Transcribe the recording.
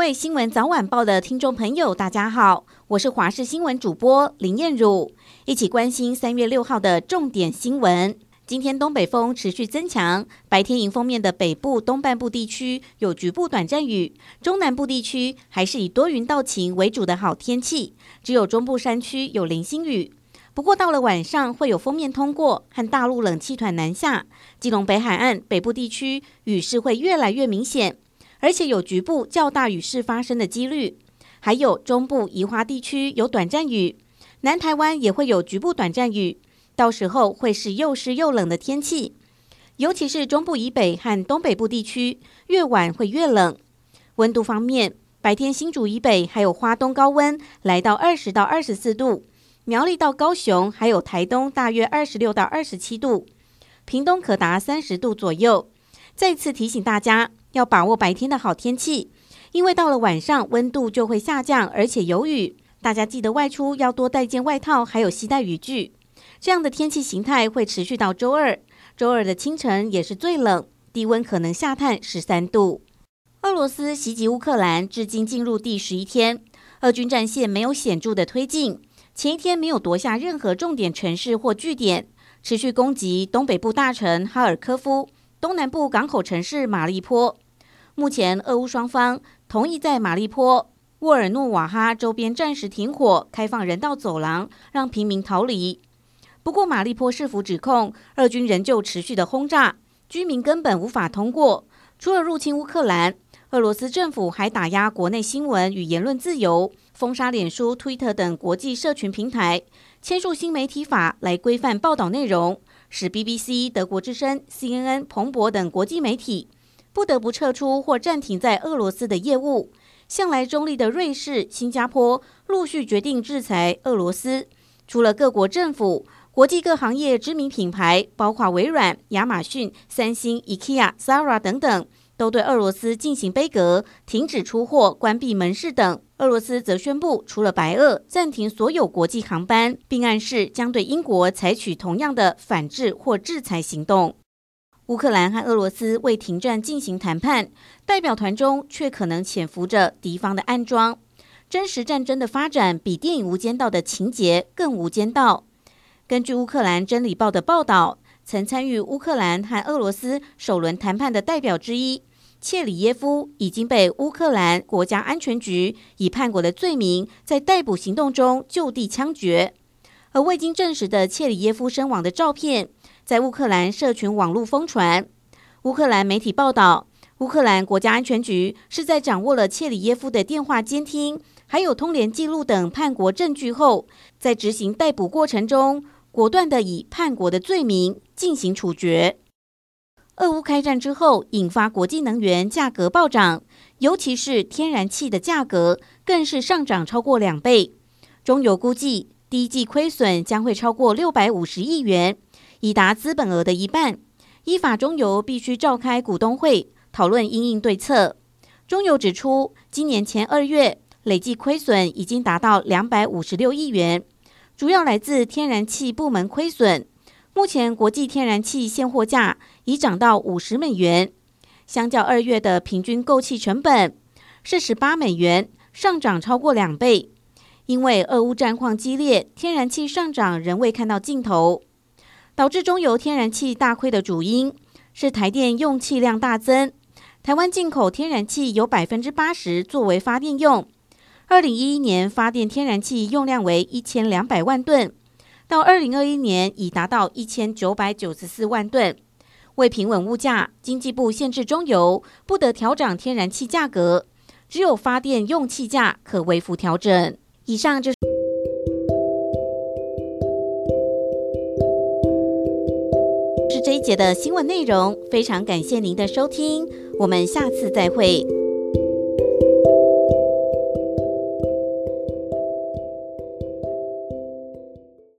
位新闻早晚报的听众朋友，大家好，我是华视新闻主播林燕如，一起关心三月六号的重点新闻。今天东北风持续增强，白天迎风面的北部东半部地区有局部短暂雨，中南部地区还是以多云到晴为主的好天气，只有中部山区有零星雨。不过到了晚上会有锋面通过和大陆冷气团南下，基隆北海岸北部地区雨势会越来越明显。而且有局部较大雨势发生的几率，还有中部宜花地区有短暂雨，南台湾也会有局部短暂雨，到时候会是又湿又冷的天气，尤其是中部以北和东北部地区，越晚会越冷。温度方面，白天新竹以北还有花东高温来到二十到二十四度，苗栗到高雄还有台东大约二十六到二十七度，屏东可达三十度左右。再次提醒大家。要把握白天的好天气，因为到了晚上温度就会下降，而且有雨。大家记得外出要多带件外套，还有携带雨具。这样的天气形态会持续到周二。周二的清晨也是最冷，低温可能下探十三度。俄罗斯袭击乌克兰至今进入第十一天，俄军战线没有显著的推进。前一天没有夺下任何重点城市或据点，持续攻击东北部大城哈尔科夫。东南部港口城市马利坡，目前俄乌双方同意在马利坡、沃尔诺瓦哈周边暂时停火，开放人道走廊，让平民逃离。不过，马利坡市府指控俄军仍旧持续的轰炸，居民根本无法通过。除了入侵乌克兰，俄罗斯政府还打压国内新闻与言论自由，封杀脸书、推特等国际社群平台，签署新媒体法来规范报道内容。使 BBC、德国之声、CNN、彭博等国际媒体不得不撤出或暂停在俄罗斯的业务。向来中立的瑞士、新加坡陆续决定制裁俄罗斯。除了各国政府，国际各行业知名品牌，包括微软、亚马逊、三星、IKEA、Zara 等等。都对俄罗斯进行杯葛，停止出货、关闭门市等。俄罗斯则宣布，除了白俄，暂停所有国际航班，并暗示将对英国采取同样的反制或制裁行动。乌克兰和俄罗斯为停战进行谈判，代表团中却可能潜伏着敌方的暗桩。真实战争的发展比电影《无间道》的情节更无间道。根据乌克兰真理报的报道，曾参与乌克兰和俄罗斯首轮谈判的代表之一。切里耶夫已经被乌克兰国家安全局以叛国的罪名在逮捕行动中就地枪决，而未经证实的切里耶夫身亡的照片在乌克兰社群网络疯传。乌克兰媒体报道，乌克兰国家安全局是在掌握了切里耶夫的电话监听、还有通联记录等叛国证据后，在执行逮捕过程中，果断地以叛国的罪名进行处决。俄乌开战之后，引发国际能源价格暴涨，尤其是天然气的价格更是上涨超过两倍。中油估计第一季亏损将会超过六百五十亿元，已达资本额的一半。依法，中油必须召开股东会讨论因应对策。中油指出，今年前二月累计亏损已经达到两百五十六亿元，主要来自天然气部门亏损。目前国际天然气现货价已涨到五十美元，相较二月的平均购气成本是十八美元，上涨超过两倍。因为俄乌战况激烈，天然气上涨仍未看到尽头，导致中油天然气大亏的主因是台电用气量大增。台湾进口天然气有百分之八十作为发电用，二零一一年发电天然气用量为一千两百万吨。到二零二一年已达到一千九百九十四万吨。为平稳物价，经济部限制中油不得调涨天然气价格，只有发电用气价可微幅调整。以上就是这一节的新闻内容，非常感谢您的收听，我们下次再会。